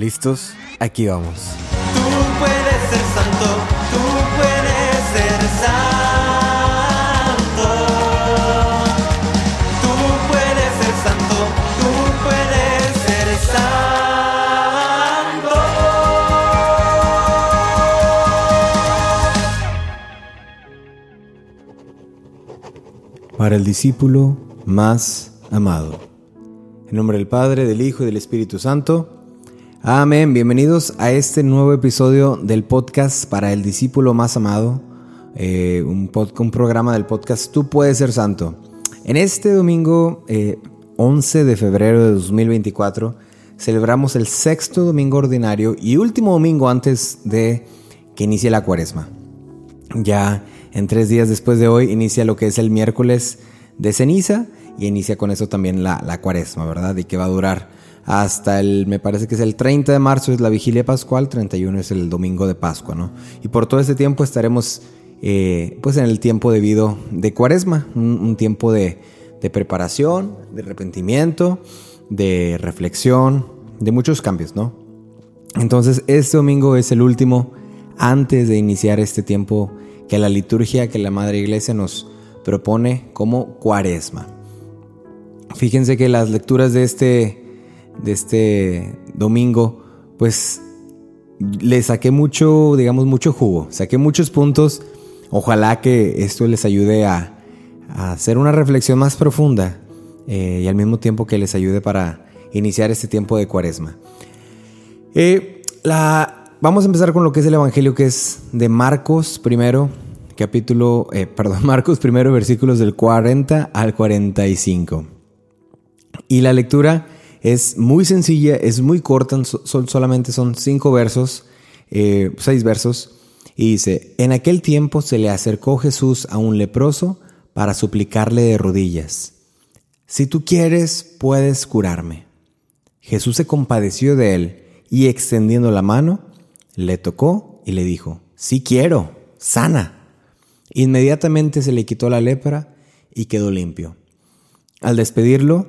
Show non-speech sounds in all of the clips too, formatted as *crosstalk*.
¿Listos? Aquí vamos. Tú puedes ser santo, tú puedes ser santo. Tú puedes ser santo, tú puedes ser santo. Para el discípulo más amado. En nombre del Padre, del Hijo y del Espíritu Santo. Amén. Bienvenidos a este nuevo episodio del podcast para el discípulo más amado. eh, un, programa del podcast Tú puedes ser santo. En este domingo eh, 11 de febrero de 2024 celebramos el sexto domingo ordinario y último domingo antes de que inicie la cuaresma. Ya en tres días después de hoy inicia lo que es el miércoles de ceniza y inicia con eso también la, la cuaresma, ¿verdad? Y que va a durar hasta el, me parece que es el 30 de marzo es la vigilia pascual, 31 es el domingo de Pascua, ¿no? Y por todo este tiempo estaremos eh, pues en el tiempo debido de cuaresma, un, un tiempo de, de preparación, de arrepentimiento, de reflexión, de muchos cambios, ¿no? Entonces, este domingo es el último antes de iniciar este tiempo que la liturgia, que la Madre Iglesia nos propone como cuaresma. Fíjense que las lecturas de este, de este domingo, pues le saqué mucho, digamos, mucho jugo, saqué muchos puntos. Ojalá que esto les ayude a, a hacer una reflexión más profunda eh, y al mismo tiempo que les ayude para iniciar este tiempo de cuaresma. Eh, la, vamos a empezar con lo que es el Evangelio, que es de Marcos primero, capítulo, eh, *laughs* perdón, Marcos primero, versículos del 40 al 45. Y la lectura es muy sencilla, es muy corta, so- son, solamente son cinco versos, eh, seis versos. Y dice, en aquel tiempo se le acercó Jesús a un leproso para suplicarle de rodillas, si tú quieres, puedes curarme. Jesús se compadeció de él y extendiendo la mano, le tocó y le dijo, sí quiero, sana. Inmediatamente se le quitó la lepra y quedó limpio. Al despedirlo,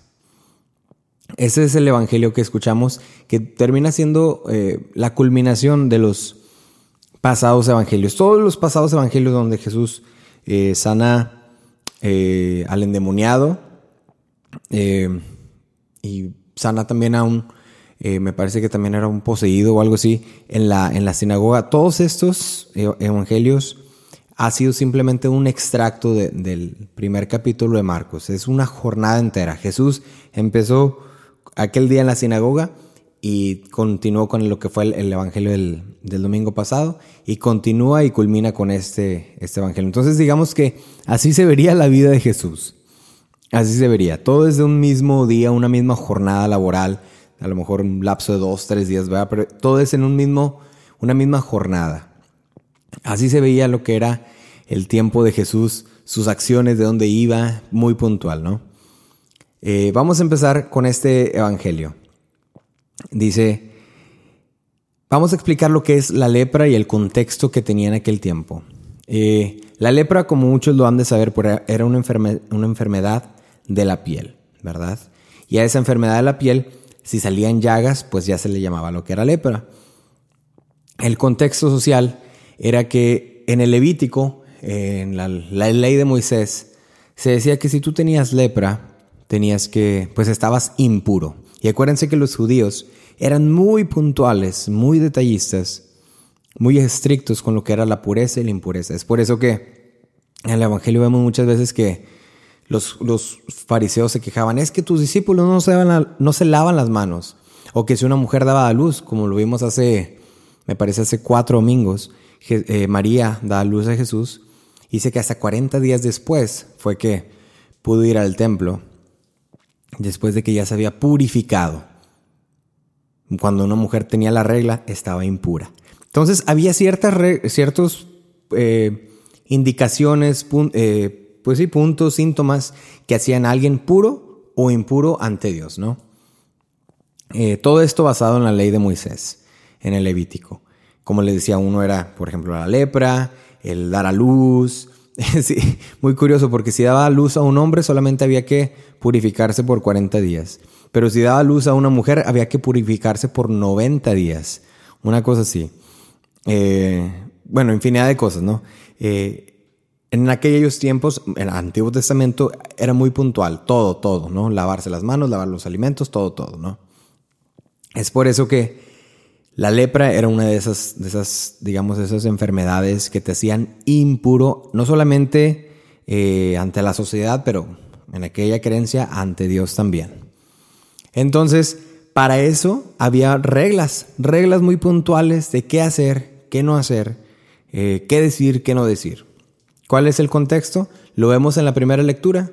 Ese es el evangelio que escuchamos, que termina siendo eh, la culminación de los pasados evangelios. Todos los pasados evangelios donde Jesús eh, sana eh, al endemoniado y sana también a un, me parece que también era un poseído o algo así, en la, en la sinagoga. Todos estos evangelios ha sido simplemente un extracto de- del primer capítulo de Marcos. Es una jornada entera. Jesús empezó aquel día en la sinagoga y continuó con lo que fue el, el evangelio del, del domingo pasado y continúa y culmina con este, este evangelio. Entonces digamos que así se vería la vida de Jesús. Así se vería. Todo es de un mismo día, una misma jornada laboral, a lo mejor un lapso de dos, tres días, ¿verdad? Pero todo es en un mismo, una misma jornada. Así se veía lo que era el tiempo de Jesús, sus acciones, de dónde iba, muy puntual, ¿no? Eh, vamos a empezar con este evangelio. Dice, vamos a explicar lo que es la lepra y el contexto que tenía en aquel tiempo. Eh, la lepra, como muchos lo han de saber, era una, enferme- una enfermedad de la piel, ¿verdad? Y a esa enfermedad de la piel, si salían llagas, pues ya se le llamaba lo que era lepra. El contexto social era que en el Levítico, en la ley de Moisés, se decía que si tú tenías lepra, tenías que, pues estabas impuro. Y acuérdense que los judíos eran muy puntuales, muy detallistas, muy estrictos con lo que era la pureza y la impureza. Es por eso que en el Evangelio vemos muchas veces que los, los fariseos se quejaban, es que tus discípulos no se, no se lavan las manos. O que si una mujer daba a luz, como lo vimos hace, me parece hace cuatro domingos, eh, María da a luz a Jesús, dice que hasta 40 días después fue que pudo ir al templo, después de que ya se había purificado. Cuando una mujer tenía la regla, estaba impura. Entonces había ciertas ciertos eh, indicaciones, eh, pues sí, puntos, síntomas que hacían a alguien puro o impuro ante Dios, ¿no? Eh, todo esto basado en la ley de Moisés, en el Levítico. Como les decía, uno era, por ejemplo, la lepra, el dar a luz. *laughs* Sí, muy curioso, porque si daba luz a un hombre solamente había que purificarse por 40 días. Pero si daba luz a una mujer había que purificarse por 90 días. Una cosa así. Eh, bueno, infinidad de cosas, ¿no? Eh, en aquellos tiempos, en el Antiguo Testamento, era muy puntual, todo, todo, ¿no? Lavarse las manos, lavar los alimentos, todo, todo, ¿no? Es por eso que la lepra era una de esas, digamos, esas enfermedades que te hacían impuro, no solamente eh, ante la sociedad, pero en aquella creencia ante Dios también. Entonces, para eso había reglas, reglas muy puntuales de qué hacer, qué no hacer, eh, qué decir, qué no decir. ¿Cuál es el contexto? Lo vemos en la primera lectura.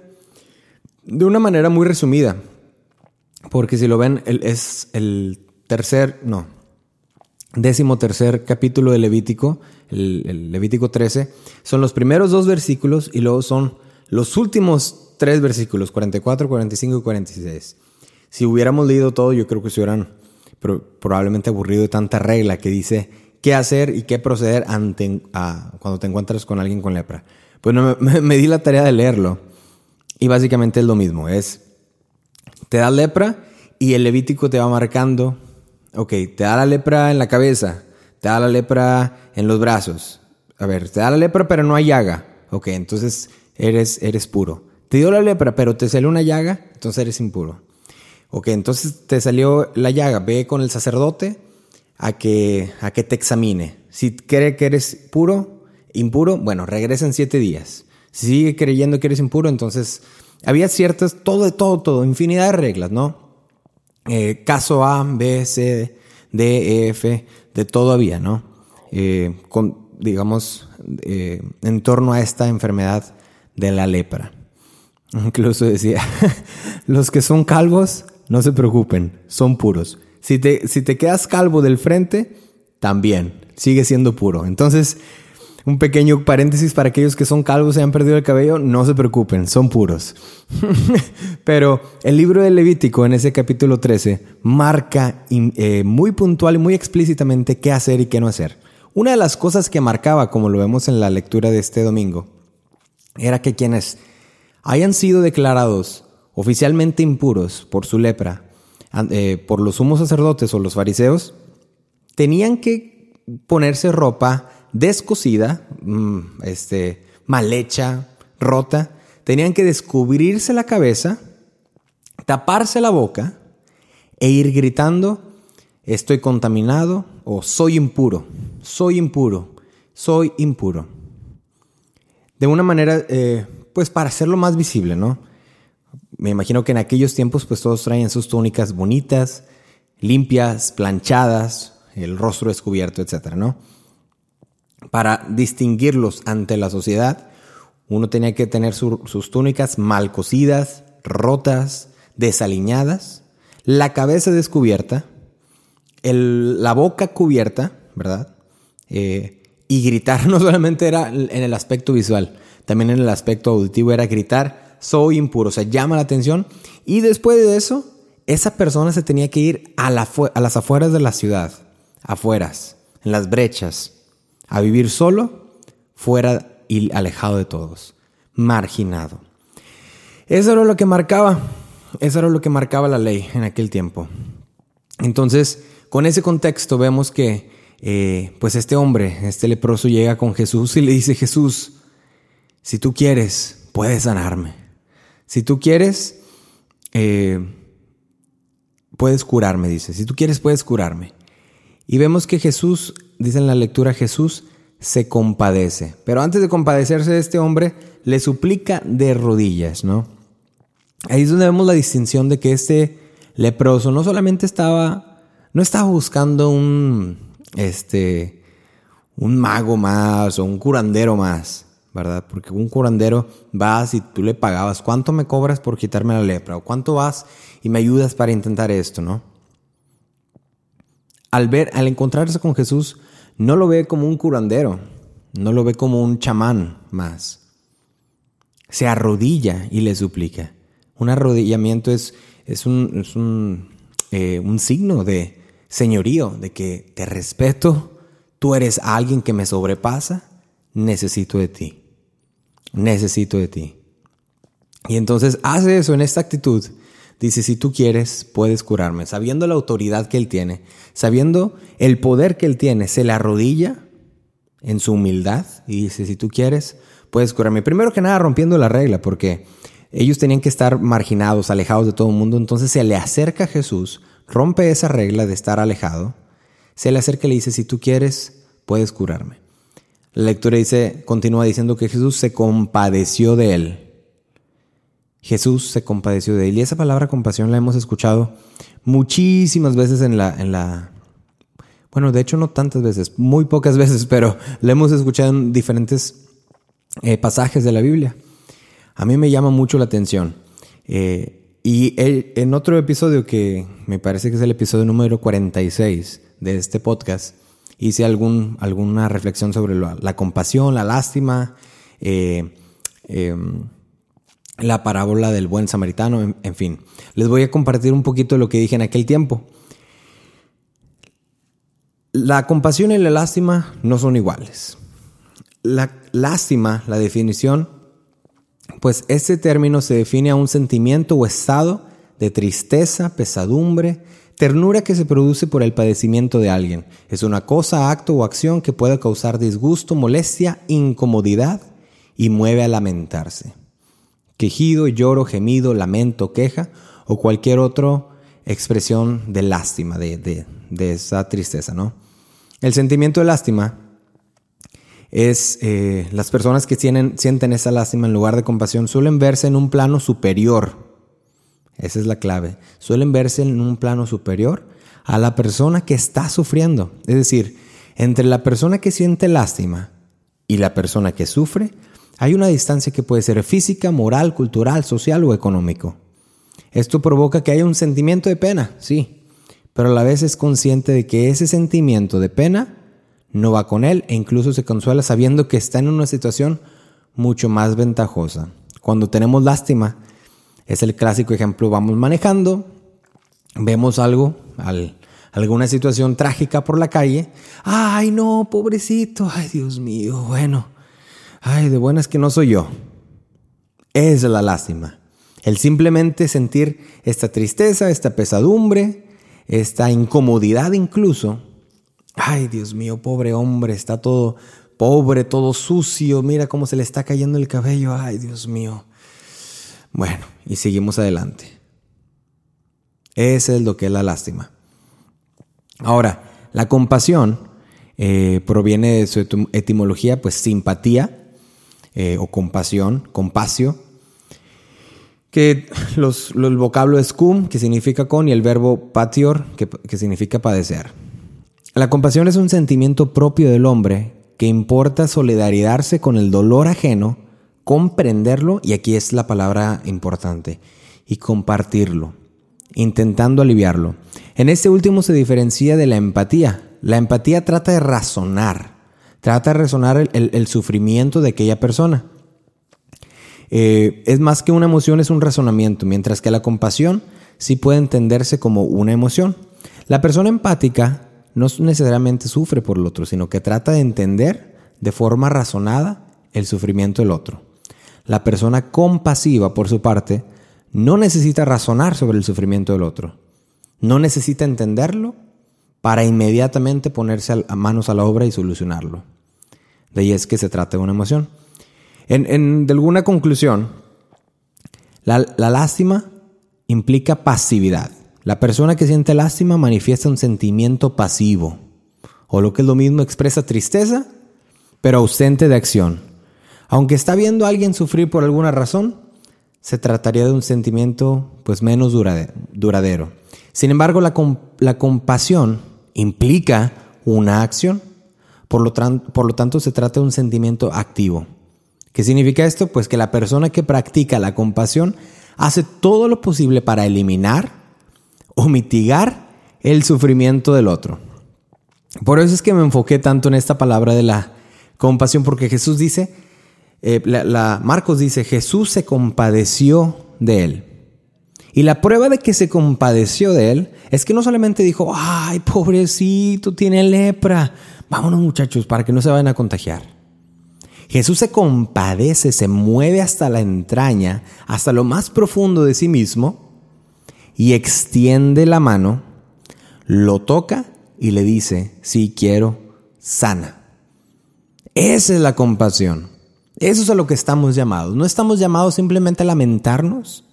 De una manera muy resumida. Porque si lo ven, es el tercer, no, décimo tercer capítulo de Levítico, el, el Levítico 13, son los primeros dos versículos y luego son los últimos tres versículos, 44, 45 y 46. Si hubiéramos leído todo, yo creo que se hubieran pro- probablemente aburrido de tanta regla que dice qué hacer y qué proceder ante, a- cuando te encuentras con alguien con lepra. Pues me, me di la tarea de leerlo y básicamente es lo mismo, es te da lepra y el Levítico te va marcando, ok, te da la lepra en la cabeza, te da la lepra en los brazos. A ver, te da la lepra pero no hay llaga. Ok, entonces eres, eres puro. Te dio la lepra pero te salió una llaga, entonces eres impuro. Ok, entonces te salió la llaga, ve con el sacerdote a que, a que te examine. Si cree que eres puro, impuro, bueno, regresa en siete días. Si sigue creyendo que eres impuro, entonces había ciertas, todo, todo, todo, infinidad de reglas, ¿no? Eh, caso A, B, C, D, E, F, de todo había, ¿no? Eh, con, digamos, eh, en torno a esta enfermedad de la lepra. *laughs* Incluso decía, *laughs* los que son calvos, no se preocupen, son puros. Si te, si te quedas calvo del frente, también, sigue siendo puro. Entonces, un pequeño paréntesis para aquellos que son calvos y han perdido el cabello, no se preocupen, son puros. *laughs* Pero el libro de Levítico, en ese capítulo 13, marca eh, muy puntual y muy explícitamente qué hacer y qué no hacer. Una de las cosas que marcaba, como lo vemos en la lectura de este domingo, era que quienes hayan sido declarados oficialmente impuros por su lepra, eh, por los sumos sacerdotes o los fariseos, tenían que ponerse ropa descosida, mm, este, mal hecha, rota, tenían que descubrirse la cabeza, taparse la boca e ir gritando, estoy contaminado o soy impuro, soy impuro, soy impuro. De una manera, eh, pues para hacerlo más visible, ¿no? Me imagino que en aquellos tiempos pues todos traían sus túnicas bonitas, limpias, planchadas, el rostro descubierto, etcétera, ¿no? Para distinguirlos ante la sociedad, uno tenía que tener su- sus túnicas mal cosidas, rotas, desaliñadas, la cabeza descubierta, la boca cubierta, ¿verdad? Eh, y gritar *laughs* no solamente era en el aspecto visual, también en el aspecto auditivo era gritar, soy impuro, o sea, llama la atención. Y después de eso, esa persona se tenía que ir a las afueras de la ciudad, afueras, en las brechas, a vivir solo, fuera y alejado de todos, marginado. Eso era lo que marcaba, eso era lo que marcaba la ley en aquel tiempo. Entonces, con ese contexto vemos que, eh, pues este hombre, este leproso llega con Jesús y le dice, Jesús, si tú quieres, puedes sanarme. Si tú quieres, eh, puedes curarme, dice. Si tú quieres, puedes curarme. Y vemos que Jesús, dice en la lectura, Jesús se compadece. Pero antes de compadecerse de este hombre, le suplica de rodillas, ¿no? Ahí es donde vemos la distinción de que este leproso no solamente estaba, no estaba buscando un, este, un mago más o un curandero más, ¿verdad? Porque un curandero vas y tú le pagabas, ¿cuánto me cobras por quitarme la lepra? ¿O cuánto vas y me ayudas para intentar esto, no? Al ver, al encontrarse con Jesús, no lo ve como un curandero, no lo ve como un chamán más. Se arrodilla y le suplica. Un arrodillamiento es, es, un, es un, eh, un signo de señorío, de que te respeto, tú eres alguien que me sobrepasa, necesito de ti. Necesito de ti. Y entonces hace eso en esta actitud. Dice, si tú quieres, puedes curarme. Sabiendo la autoridad que él tiene, sabiendo el poder que él tiene, se le arrodilla en su humildad y dice, si tú quieres, puedes curarme. Primero que nada, rompiendo la regla, porque ellos tenían que estar marginados, alejados de todo el mundo. Entonces se le acerca a Jesús, rompe esa regla de estar alejado, se le acerca y le dice, si tú quieres, puedes curarme. La lectura dice, continúa diciendo que Jesús se compadeció de él. Jesús se compadeció de él. Y esa palabra compasión la hemos escuchado muchísimas veces en la, en la, bueno, de hecho no tantas veces, muy pocas *laughs* veces, pero la hemos escuchado en diferentes eh, pasajes de la Biblia. A mí me llama mucho la atención. Eh, y en otro episodio que me parece que es el episodio número 46 de este podcast, hice algún, alguna reflexión sobre la, compasión, la lástima, eh, em, la parábola del buen samaritano, en, fin. Les voy a compartir un poquito de lo que dije en aquel tiempo. La compasión y la lástima no son iguales. La lástima, la definición, pues este término se define a un sentimiento o estado de tristeza, pesadumbre, ternura que se produce por el padecimiento de alguien. Es una cosa, acto o acción que puede causar disgusto, molestia, incomodidad y mueve a lamentarse quejido, lloro, gemido, lamento, queja o cualquier otra expresión de lástima, de, esa tristeza, ¿no? El sentimiento de lástima es eh, las personas que sienten esa lástima en lugar de compasión suelen verse en un plano superior. Esa es la clave. Suelen verse en un plano superior a la persona que está sufriendo. Es decir, entre la persona que siente lástima y la persona que sufre, hay una distancia que puede ser física, moral, cultural, social o económico. Esto provoca que haya un sentimiento de pena, sí, pero a la vez es consciente de que ese sentimiento de pena no va con él e incluso se consuela sabiendo que está en una situación mucho más ventajosa. Cuando tenemos lástima, es el clásico ejemplo, vamos manejando, vemos algo, alguna situación trágica por la calle, ay no, pobrecito, ay Dios mío, bueno, ay, de buenas que no soy yo. Es la lástima. El simplemente sentir esta tristeza, esta pesadumbre, esta incomodidad incluso. Ay, Dios mío, pobre hombre, está todo pobre, todo sucio, mira cómo se le está cayendo el cabello, ay, Dios mío. Bueno, y seguimos adelante. Ese es lo que es la lástima. Ahora, la compasión eh, proviene de su etimología, pues simpatía, eh, o compasión, compasio, que los, el vocablo es cum, que significa con, y el verbo patior, que, que significa padecer. La compasión es un sentimiento propio del hombre que importa solidarizarse con el dolor ajeno, comprenderlo, y aquí es la palabra importante, y compartirlo, intentando aliviarlo. En este último se diferencia de la empatía. La empatía trata de razonar, Trata de resonar el, sufrimiento de aquella persona. Eh, es más que una emoción, es un razonamiento, mientras que la compasión sí puede entenderse como una emoción. La persona empática no necesariamente sufre por el otro, sino que trata de entender de forma razonada el sufrimiento del otro. La persona compasiva, por su parte, no necesita razonar sobre el sufrimiento del otro. No necesita entenderlo para inmediatamente ponerse a manos a la obra y solucionarlo. De ahí es que se trata de una emoción. En, de alguna conclusión, la, la lástima implica pasividad. La persona que siente lástima manifiesta un sentimiento pasivo, o lo que es lo mismo, expresa tristeza, pero ausente de acción. Aunque está viendo a alguien sufrir por alguna razón, se trataría de un sentimiento pues menos duradero. Sin embargo, la, la compasión implica una acción. Por lo, por lo tanto, se trata de un sentimiento activo. ¿Qué significa esto? Pues que la persona que practica la compasión hace todo lo posible para eliminar o mitigar el sufrimiento del otro. Por eso es que me enfoqué tanto en esta palabra de la Compasión porque Jesús dice, eh, la, Marcos dice, Jesús se compadeció de él. Y la prueba de que se compadeció de él es que no solamente dijo, ay, pobrecito, tiene lepra. Vámonos muchachos para que no se vayan a contagiar. Jesús se compadece, se mueve hasta la entraña, hasta lo más profundo de sí mismo, y extiende la mano, lo toca y le dice, sí quiero, sana. Esa es la compasión. Eso es a lo que estamos llamados. No estamos llamados simplemente a lamentarnos,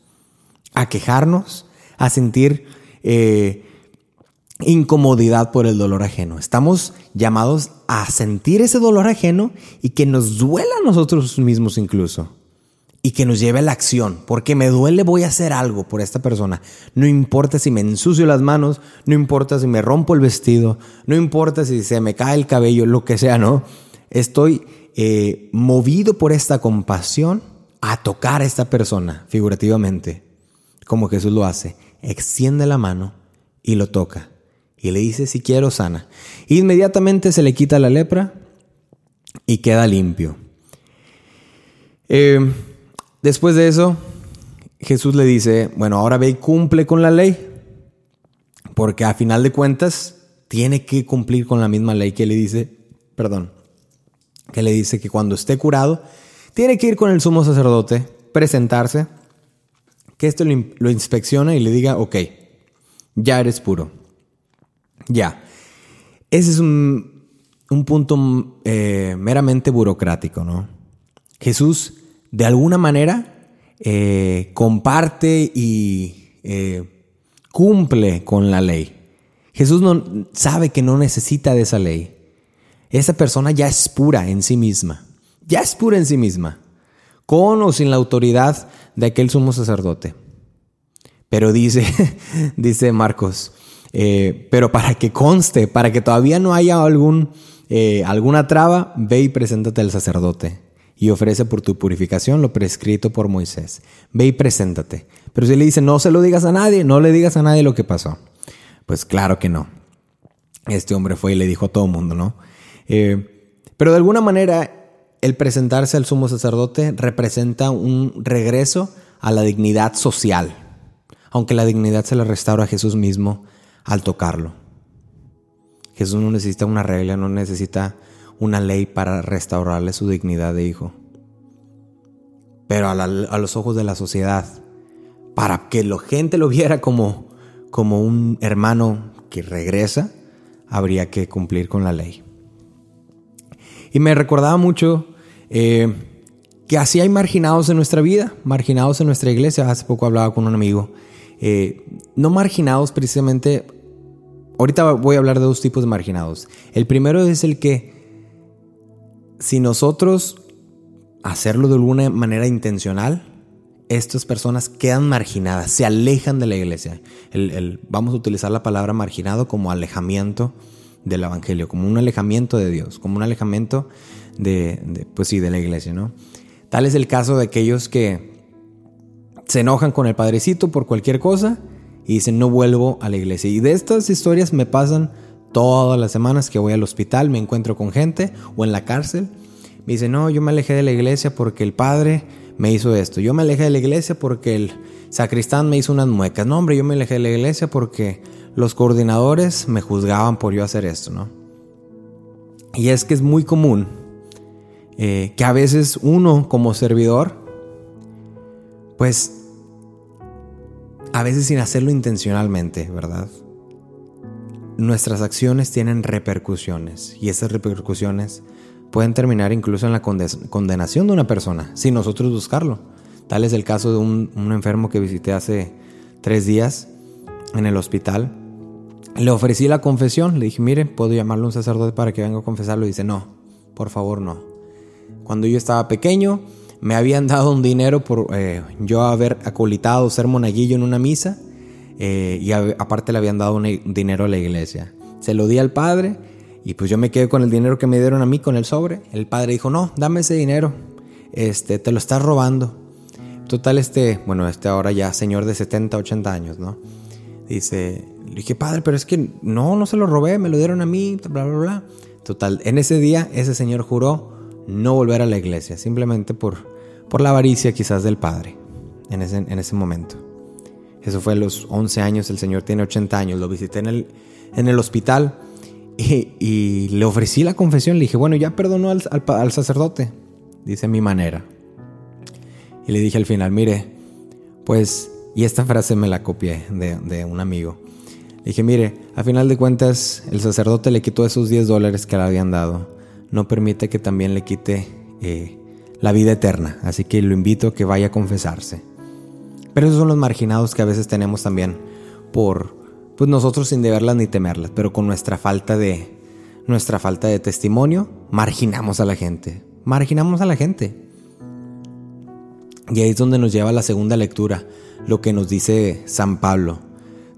a quejarnos, a sentir eh, incomodidad por el dolor ajeno. Estamos llamados a sentir ese dolor ajeno y que nos duela a nosotros mismos incluso. Y que nos lleve a la acción. Porque me duele, voy a hacer algo por esta persona. No importa si me ensucio las manos, no importa si me rompo el vestido, no importa si se me cae el cabello, lo que sea, ¿no? Estoy eh, movido por esta compasión a tocar a esta persona, figurativamente, como Jesús lo hace. Extiende la mano y lo toca. Y le dice, si quiero, sana. Inmediatamente se le quita la lepra y queda limpio. Eh, después de eso, Jesús le dice, bueno, ahora ve y cumple con la ley, porque a final de cuentas tiene que cumplir con la misma ley que le dice, perdón, que le dice que cuando esté curado, tiene que ir con el sumo sacerdote, presentarse, que esto lo, lo inspecciona y le diga, ok, ya eres puro. Ya. Ese es un, un punto eh, meramente burocrático, ¿no? Jesús, de alguna manera, eh, comparte y eh, cumple con la ley. Jesús no, sabe que no necesita de esa ley. Esa persona ya es pura en sí misma. Ya es pura en sí misma. Con o sin la autoridad de aquel sumo sacerdote. Pero dice, *laughs* dice Marcos, eh, pero para que conste, para que todavía no haya algún, eh, alguna traba, ve y preséntate al sacerdote y ofrece por tu purificación lo prescrito por Moisés. Ve y preséntate. Pero si le dice, no se lo digas a nadie, no le digas a nadie lo que pasó. Pues claro que no. Este hombre fue y le dijo a todo el mundo, ¿no? Eh, pero de alguna manera, el presentarse al sumo sacerdote representa un regreso a la dignidad social, aunque la dignidad se la restaura a Jesús mismo al tocarlo. Jesús no necesita una regla, no necesita una ley para restaurarle su dignidad de hijo. Pero a, los ojos de la sociedad, para que la gente lo viera como un hermano que regresa, habría que cumplir con la ley. Y me recordaba mucho eh, que así hay marginados en nuestra vida, marginados en nuestra iglesia. Hace poco hablaba con un amigo. Eh, no marginados precisamente. Ahorita voy a hablar de dos tipos de marginados. El primero es el que si nosotros hacerlo de alguna manera intencional, estas personas quedan marginadas, se alejan de la iglesia. Vamos a utilizar la palabra marginado como alejamiento del evangelio, como un alejamiento de Dios, como un alejamiento de, de, pues sí, de la iglesia, ¿no? Tal es el caso de aquellos que se enojan con el padrecito por cualquier cosa y dicen no vuelvo a la iglesia. Y de estas historias me pasan todas las semanas que voy al hospital, me encuentro con gente o en la cárcel. Me dicen, no, yo me alejé de la iglesia porque el padre me hizo esto. Yo me alejé de la iglesia porque el sacristán me hizo unas muecas. No, hombre, yo me alejé de la iglesia porque los coordinadores me juzgaban por yo hacer esto, ¿no? Y es que es muy común eh, que a veces uno como servidor, pues a veces sin hacerlo intencionalmente, ¿verdad? Nuestras acciones tienen repercusiones y esas repercusiones pueden terminar incluso en la conde- condenación de una persona sin nosotros buscarlo. Tal es el caso de un, enfermo que visité hace tres días en el hospital. Le ofrecí la confesión, le dije, mire, puedo llamarle a un sacerdote para que venga a confesarlo. Y dice, no, por favor, no. Cuando yo estaba pequeño, me habían *laughs* dado un dinero por eh, yo haber acolitado, ser monaguillo en una misa, eh, y aparte le habían dado un dinero a la iglesia. Se lo di al padre, y pues yo me quedé con el dinero que me dieron a mí, con el sobre. El padre dijo, no, dame ese dinero, este, te lo estás robando. Total, este, bueno, este ahora ya señor de 70, 80 años, ¿no? Dice, le dije, padre, pero es que no, no se lo robé, me lo dieron a mí, bla, bla, bla. Total, en ese día ese señor juró no volver a la iglesia, simplemente por, por la avaricia quizás del padre en ese, en ese momento. Eso fue a los 11 años, el señor tiene 80 años, lo visité en el, en el hospital y, le ofrecí la confesión, le dije, bueno, ya perdonó al, sacerdote, dice mi manera. Y le dije al final, mire, pues, y esta frase me la copié de, de un amigo. Le dije, mire, a final de cuentas, el sacerdote le quitó esos 10 dólares que le habían dado. No permite que también le quite eh, la vida eterna. Así que lo invito a que vaya a confesarse. Pero esos son los marginados que a veces tenemos también por, pues nosotros sin deberlas ni temerlas, pero con nuestra falta de, nuestra falta de testimonio, marginamos a la gente. Marginamos a la gente. Y ahí es donde nos lleva la segunda lectura, lo que nos dice San Pablo.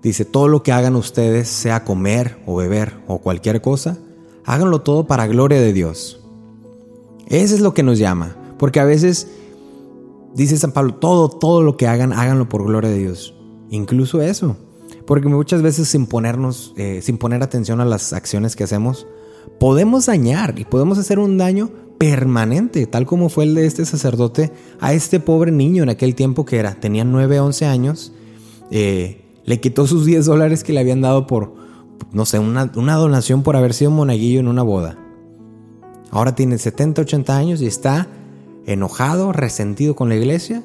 Dice, todo lo que hagan ustedes, sea comer o beber o cualquier cosa, háganlo todo para gloria de Dios. Eso es lo que nos llama, porque a veces Dice San Pablo, todo, todo lo que hagan, háganlo por gloria de Dios. Incluso eso. Porque muchas veces sin ponernos, eh, sin poner atención a las acciones que hacemos, podemos dañar y podemos hacer un daño permanente, tal como fue el de este sacerdote a este pobre niño en aquel tiempo que era, tenía 9, 11 años, eh, le quitó sus 10 dólares que le habían dado por, no sé, una, una donación por haber sido monaguillo en una boda. Ahora tiene 70, 80 años y está enojado, resentido con la iglesia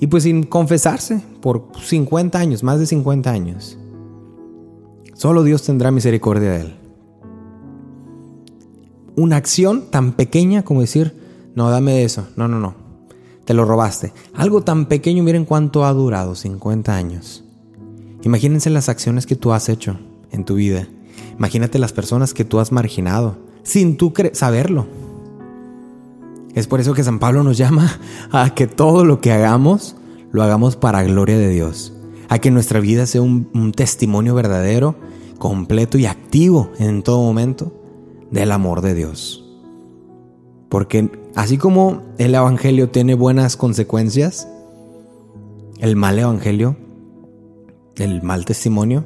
y pues sin confesarse por 50 años, más de 50 años. Solo Dios tendrá misericordia de él. Una acción tan pequeña como decir, no, dame eso, no, no, no, te lo robaste. Algo tan pequeño, miren cuánto ha durado, 50 años. Imagínense las acciones que tú has hecho en tu vida. Imagínate las personas que tú has marginado, sin tú saberlo. Es por eso que San Pablo nos llama *laughs* a que todo lo que hagamos lo hagamos para gloria de Dios, a que nuestra vida sea un, testimonio verdadero, completo y activo en todo momento del amor de Dios. Porque así como el Evangelio tiene buenas consecuencias, el mal Evangelio, el mal testimonio,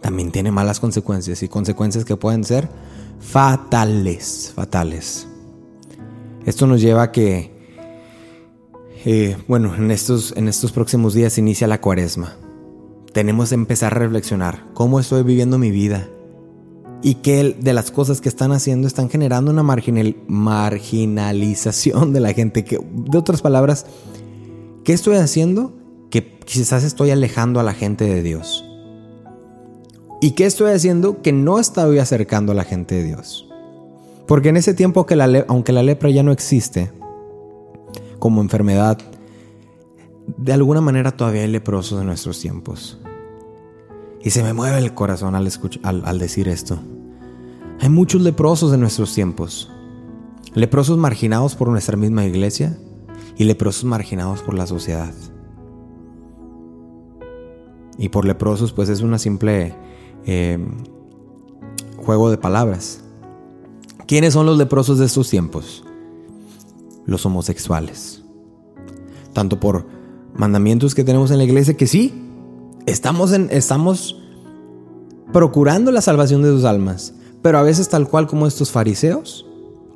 también tiene malas consecuencias y consecuencias que pueden ser fatales, fatales. Esto nos lleva a que, eh, bueno, en estos, en estos próximos días inicia la cuaresma. Tenemos que empezar a reflexionar cómo estoy viviendo mi vida y qué de las cosas que están haciendo están generando una marginal, marginalización de la gente. Que, de otras palabras, ¿qué estoy haciendo que quizás estoy alejando a la gente de Dios? ¿Y qué estoy haciendo que no estoy acercando a la gente de Dios? Porque en ese tiempo, que aunque la lepra ya no existe como enfermedad, de alguna manera todavía hay leprosos en nuestros tiempos. Y se me mueve el corazón al, decir esto. Hay muchos leprosos en nuestros tiempos. Leprosos marginados por nuestra misma iglesia y leprosos marginados por la sociedad. Y por leprosos pues es una simple eh, juego de palabras. ¿Quiénes son los leprosos de estos tiempos? Los homosexuales. Tanto por mandamientos que tenemos en la iglesia que sí, estamos, en, estamos procurando la salvación de sus almas, pero a veces tal cual como estos fariseos,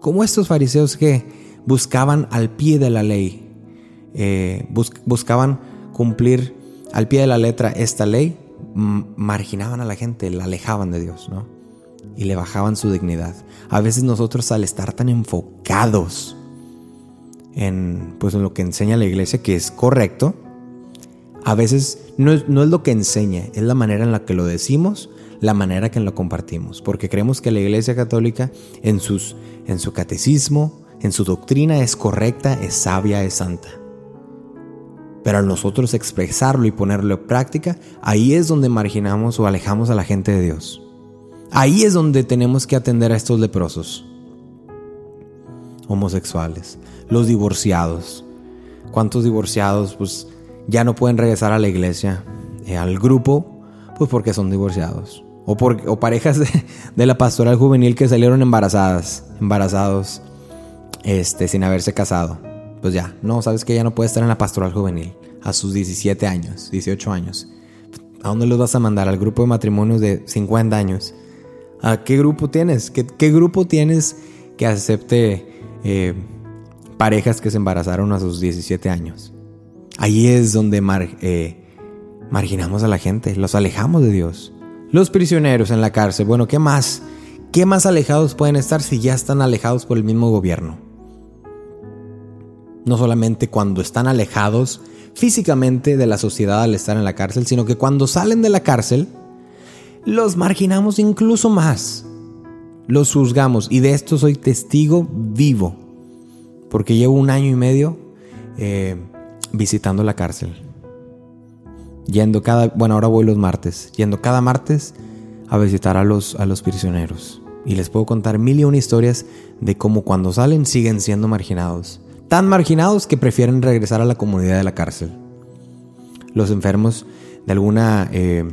como estos fariseos que buscaban al pie de la ley, eh, buscaban cumplir al pie de la letra esta ley, marginaban a la gente, la alejaban de Dios, ¿no? y le bajaban su dignidad. A veces nosotros al estar tan enfocados en, pues, en lo que enseña la iglesia, que es correcto, a veces no es, no es lo que enseña, es la manera en la que lo decimos, la manera que lo compartimos, porque creemos que la iglesia católica en, sus, en su catecismo, en su doctrina es correcta, es sabia, es santa. Pero al nosotros expresarlo y ponerlo en práctica, ahí es donde marginamos o alejamos a la gente de Dios. Ahí es donde tenemos que atender a estos leprosos. Homosexuales, los divorciados. ¿Cuántos divorciados pues ya no pueden regresar a la iglesia, eh, al grupo, pues porque son divorciados? O, por, o parejas de, la pastoral juvenil que salieron embarazadas, embarazados, este, sin haberse casado. Pues ya, no, sabes que ya no puede estar en la pastoral juvenil a sus 17 años, 18 años. ¿A dónde los vas a mandar? Al grupo de matrimonios de 50 años. ¿A qué grupo tienes? ¿Qué, grupo tienes que acepte eh, parejas que se embarazaron a sus 17 años. Ahí es donde eh, marginamos a la gente, los alejamos de Dios. Los prisioneros en la cárcel, bueno, ¿qué más? ¿Qué más alejados pueden estar si ya están alejados por el mismo gobierno? No solamente cuando están alejados físicamente de la sociedad al estar en la cárcel, sino que cuando salen de la cárcel, los marginamos incluso más. Los juzgamos y de esto soy testigo vivo, porque llevo un año y medio eh, visitando la cárcel. Yendo cada, bueno, ahora voy los martes, yendo cada martes a visitar a los, a los prisioneros. Y les puedo contar mil y una historias de cómo cuando salen siguen siendo marginados. Tan marginados que prefieren regresar a la comunidad de la cárcel. Los enfermos de alguna, eh,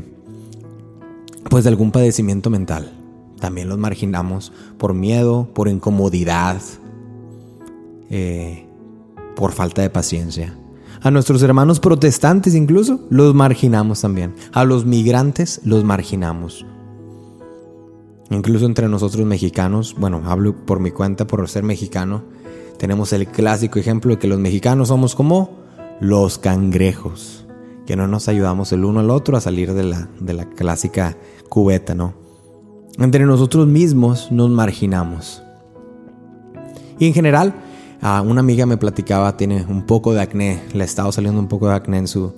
pues de algún padecimiento mental. También los marginamos por miedo, por incomodidad, eh, por falta de paciencia. A nuestros hermanos protestantes incluso los marginamos también. A los migrantes los marginamos. Incluso entre nosotros mexicanos, bueno, hablo por mi cuenta por ser mexicano, tenemos el clásico ejemplo de que los mexicanos somos como los cangrejos, que no nos ayudamos el uno al otro a salir de la, de la clásica cubeta, ¿no? Entre nosotros mismos nos marginamos. Y en general, una amiga me platicaba, tiene un poco de acné, le ha estado saliendo un poco de acné en su,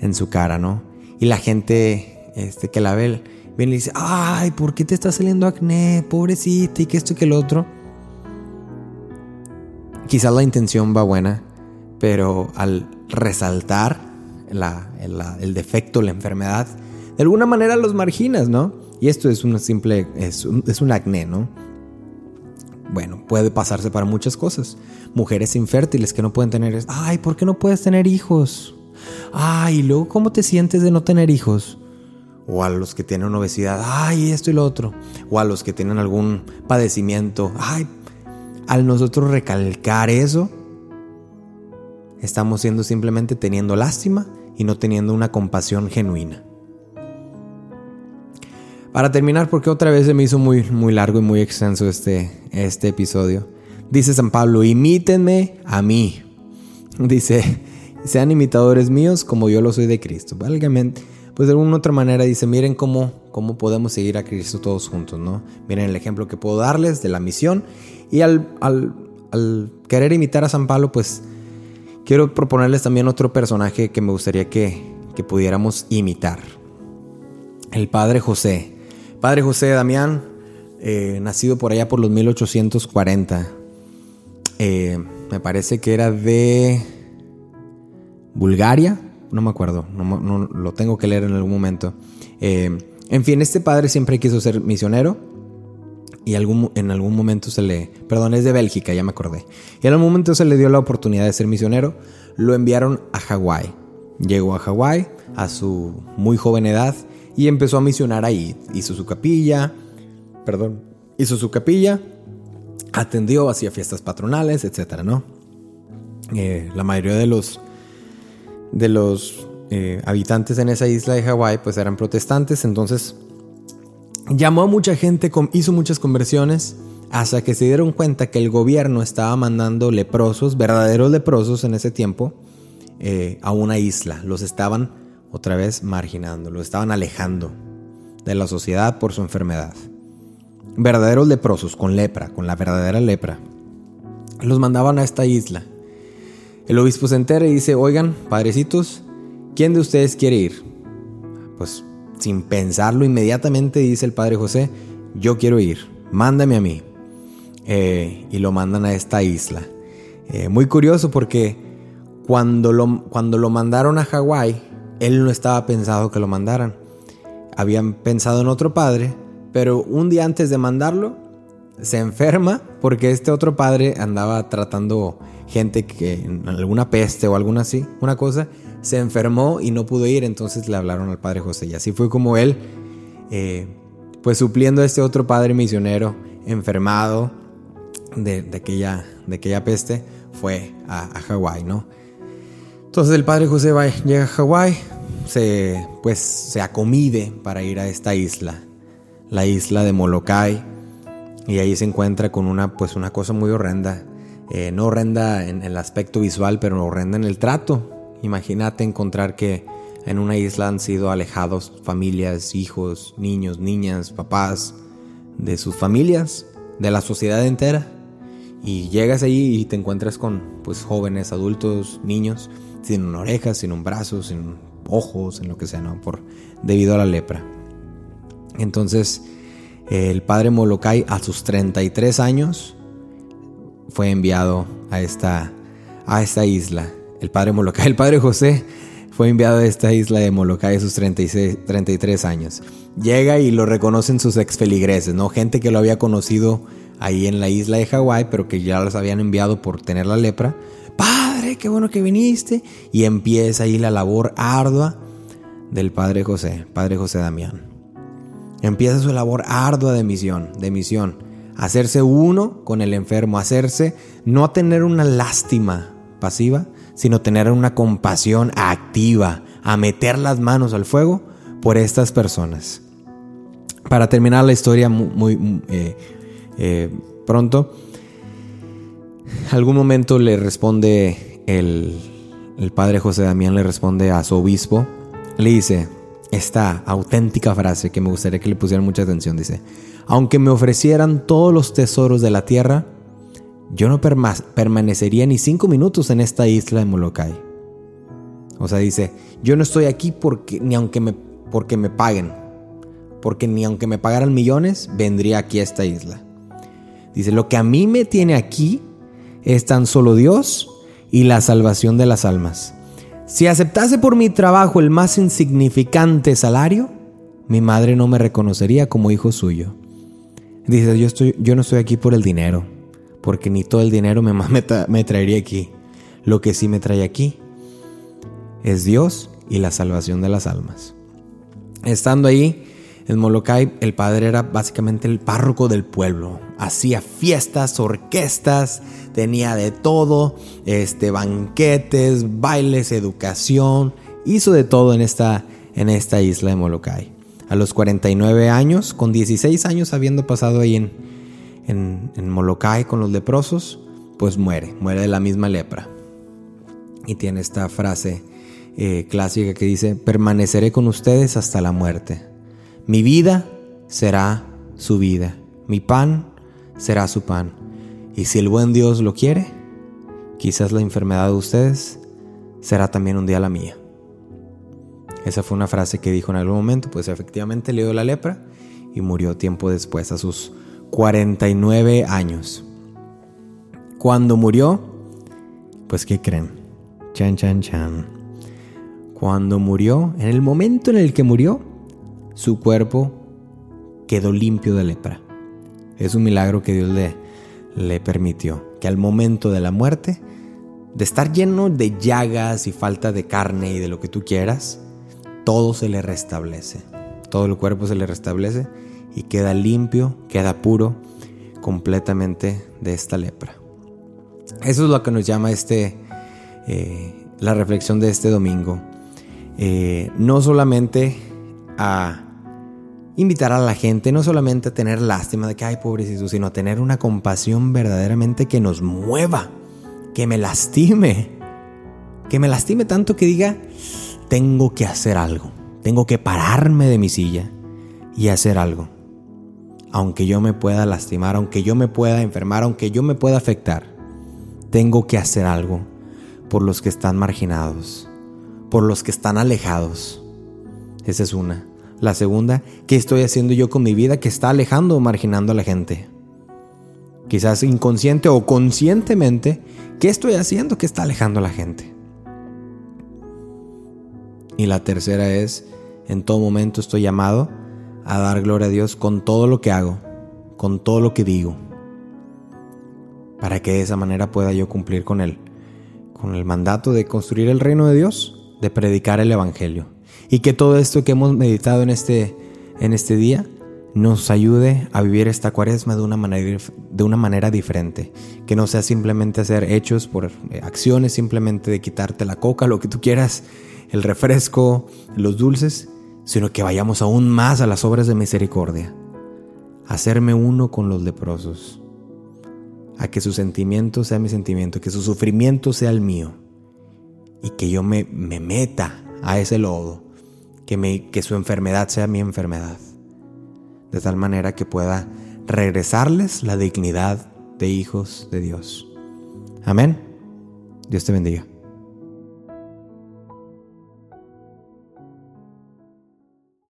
en su cara, ¿no? Y la gente este, que la ve viene y dice, ay, ¿por qué te está saliendo acné? Pobrecita, y que esto y que el otro. Quizás la intención va buena, pero al resaltar el defecto, la enfermedad, de alguna manera los marginas, ¿no? Y esto es una simple, es un acné, ¿no? Bueno, puede pasarse para muchas cosas. Mujeres infértiles que no pueden tener... Ay, ¿por qué no puedes tener hijos? Ay, luego cómo te sientes de no tener hijos? O a los que tienen obesidad, ay, esto y lo otro. O a los que tienen algún padecimiento, ay, al nosotros recalcar eso, estamos siendo simplemente teniendo lástima y no teniendo una compasión genuina. Para terminar, porque otra vez se me hizo muy, muy largo y muy extenso este, este episodio. Dice San Pablo, imítenme a mí. Dice, sean imitadores míos como yo lo soy de Cristo. Válgamente, pues de alguna otra manera dice, miren cómo, cómo podemos seguir a Cristo todos juntos, ¿no? Miren el ejemplo que puedo darles de la misión. Y al, al, al querer imitar a San Pablo, pues quiero proponerles también otro personaje que me gustaría que, que pudiéramos imitar. El Padre José. Padre José Damián, eh, nacido por allá por los 1840. Eh, me parece que era de Bulgaria, no me acuerdo, no, lo tengo que leer en algún momento. Eh, en fin, este padre siempre quiso ser misionero y en algún momento se le, perdón, es de Bélgica, ya me acordé. Y en algún momento se le dio la oportunidad de ser misionero, lo enviaron a Hawái. Llegó a Hawái a su muy joven edad y empezó a misionar ahí. Hizo su capilla, perdón, hizo su capilla, atendió, hacía fiestas patronales, etcétera, ¿no? Eh, la mayoría de los, de los eh, habitantes en esa isla de Hawái pues eran protestantes, entonces llamó a mucha gente, hizo muchas conversiones hasta que se dieron cuenta que el gobierno estaba mandando leprosos, verdaderos leprosos en ese tiempo, eh, a una isla. Los estaban otra vez marginando, lo estaban alejando de la sociedad por su enfermedad. Verdaderos leprosos con lepra, con la verdadera lepra. Los mandaban a esta isla. El obispo se entera y dice, oigan, padrecitos, ¿quién de ustedes quiere ir? Pues sin pensarlo inmediatamente dice el padre José, yo quiero ir, mándame a mí. Eh, y lo mandan a esta isla. Eh, muy curioso porque cuando lo, cuando lo mandaron a Hawái, él no estaba pensado que lo mandaran. Habían pensado en otro padre, pero un día antes de mandarlo, se enferma porque este otro padre andaba tratando gente que alguna peste o alguna así, una cosa, se enfermó y no pudo ir, entonces le hablaron al padre José. Y así fue como él, eh, pues supliendo a este otro padre misionero enfermado de, aquella, de aquella peste, fue a Hawái, ¿no? Entonces el padre José va, llega a Hawái, se, pues se acomide para ir a esta isla, la isla de Molokai, y ahí se encuentra con una, pues una cosa muy horrenda. eh, no horrenda en el aspecto visual, pero horrenda en el trato. Imagínate encontrar que en una isla han sido alejados familias, hijos, niños, niñas, papás, de sus familias, de la sociedad entera. Y llegas allí y te encuentras con pues jóvenes, adultos, niños, sin orejas, sin un brazo, sin ojos, en lo que sea, ¿no? Por, debido a la lepra. Entonces, el padre Molokai a sus 33 años fue enviado a esta, a esta isla. El padre Molokai, el padre José fue enviado a esta isla de Molokai a sus 36, 33 años. Llega y lo reconocen sus ex feligreses, ¿no? Gente que lo había conocido ahí en la isla de Hawái, pero que ya los habían enviado por tener la lepra. Padre, qué bueno que viniste. Y empieza ahí la labor ardua del padre José, padre José Damián. Empieza su labor ardua de misión, de misión. Hacerse uno con el enfermo, hacerse, no tener una lástima pasiva, sino tener una compasión activa, a meter las manos al fuego por estas personas. Para terminar la historia muy, eh, eh, pronto, algún momento le responde el, padre José Damián, le responde a su obispo, le dice esta auténtica frase que me gustaría que le pusieran mucha atención, dice, aunque me ofrecieran todos los tesoros de la tierra, yo no permanecería ni cinco minutos en esta isla de Molokai. O sea, dice, yo no estoy aquí porque, ni aunque me, porque me paguen, porque ni aunque me pagaran millones, vendría aquí a esta isla. Dice, lo que a mí me tiene aquí es tan solo Dios y la salvación de las almas. Si aceptase por mi trabajo el más insignificante salario, mi madre no me reconocería como hijo suyo. Dice, yo, estoy, yo no estoy aquí por el dinero, porque ni todo el dinero me, *laughs* me traería aquí. Lo que sí me trae aquí es Dios y la salvación de las almas. Estando ahí, en Molokai, el padre era básicamente el párroco del pueblo. Hacía fiestas, orquestas, tenía de todo, este, banquetes, bailes, educación, hizo de todo en esta, en esta isla de Molokai. A los 49 años, con 16 años habiendo pasado ahí en, en, Molokai con los leprosos, pues muere, muere de la misma lepra. Y tiene esta frase eh, clásica que dice, permaneceré con ustedes hasta la muerte. Mi vida será su vida, mi pan será su pan. Y si el buen Dios lo quiere, quizás la enfermedad de ustedes será también un día la mía. Esa fue una frase que dijo en algún momento, pues efectivamente le dio la lepra y murió tiempo después, a sus 49 años. Cuando murió, pues ¿qué creen? Chan, chan, chan. Cuando murió, en el momento en el que murió, su cuerpo quedó limpio de lepra. Es un milagro que Dios le, permitió que al momento de la muerte, de estar lleno de llagas y falta de carne y de lo que tú quieras, todo se le restablece. Todo el cuerpo se le restablece y queda limpio, queda puro completamente de esta lepra. Eso es lo que nos llama este, eh, la reflexión de este domingo. Eh, no solamente a invitar a la gente no solamente a tener lástima de que hay pobrecito, sino a tener una compasión verdaderamente que nos mueva, que me lastime, que me lastime tanto que diga, tengo que hacer algo, tengo que pararme de mi silla y hacer algo. Aunque yo me pueda lastimar, aunque yo me pueda enfermar, aunque yo me pueda afectar, tengo que hacer algo por los que están marginados, por los que están alejados. Esa es una. La segunda, ¿qué estoy haciendo yo con mi vida que está alejando o marginando a la gente? Quizás inconsciente o conscientemente, ¿qué estoy haciendo que está alejando a la gente? Y la tercera es, en todo momento estoy llamado a dar gloria a Dios con todo lo que hago, con todo lo que digo, para que de esa manera pueda yo cumplir con él, con el mandato de construir el reino de Dios, de predicar el Evangelio y que todo esto que hemos meditado en este, en este día nos ayude a vivir esta cuaresma de una, manera, de una manera diferente. Que no sea simplemente hacer hechos por eh, acciones, simplemente de quitarte la coca, lo que tú quieras, el refresco, los dulces, sino que vayamos aún más a las obras de misericordia. Hacerme uno con los leprosos. a que su sentimiento sea mi sentimiento, que su sufrimiento sea el mío y que yo me, me meta a ese lodo, que, su enfermedad sea mi enfermedad, de tal manera que pueda regresarles la dignidad de hijos de Dios. Amén. Dios te bendiga.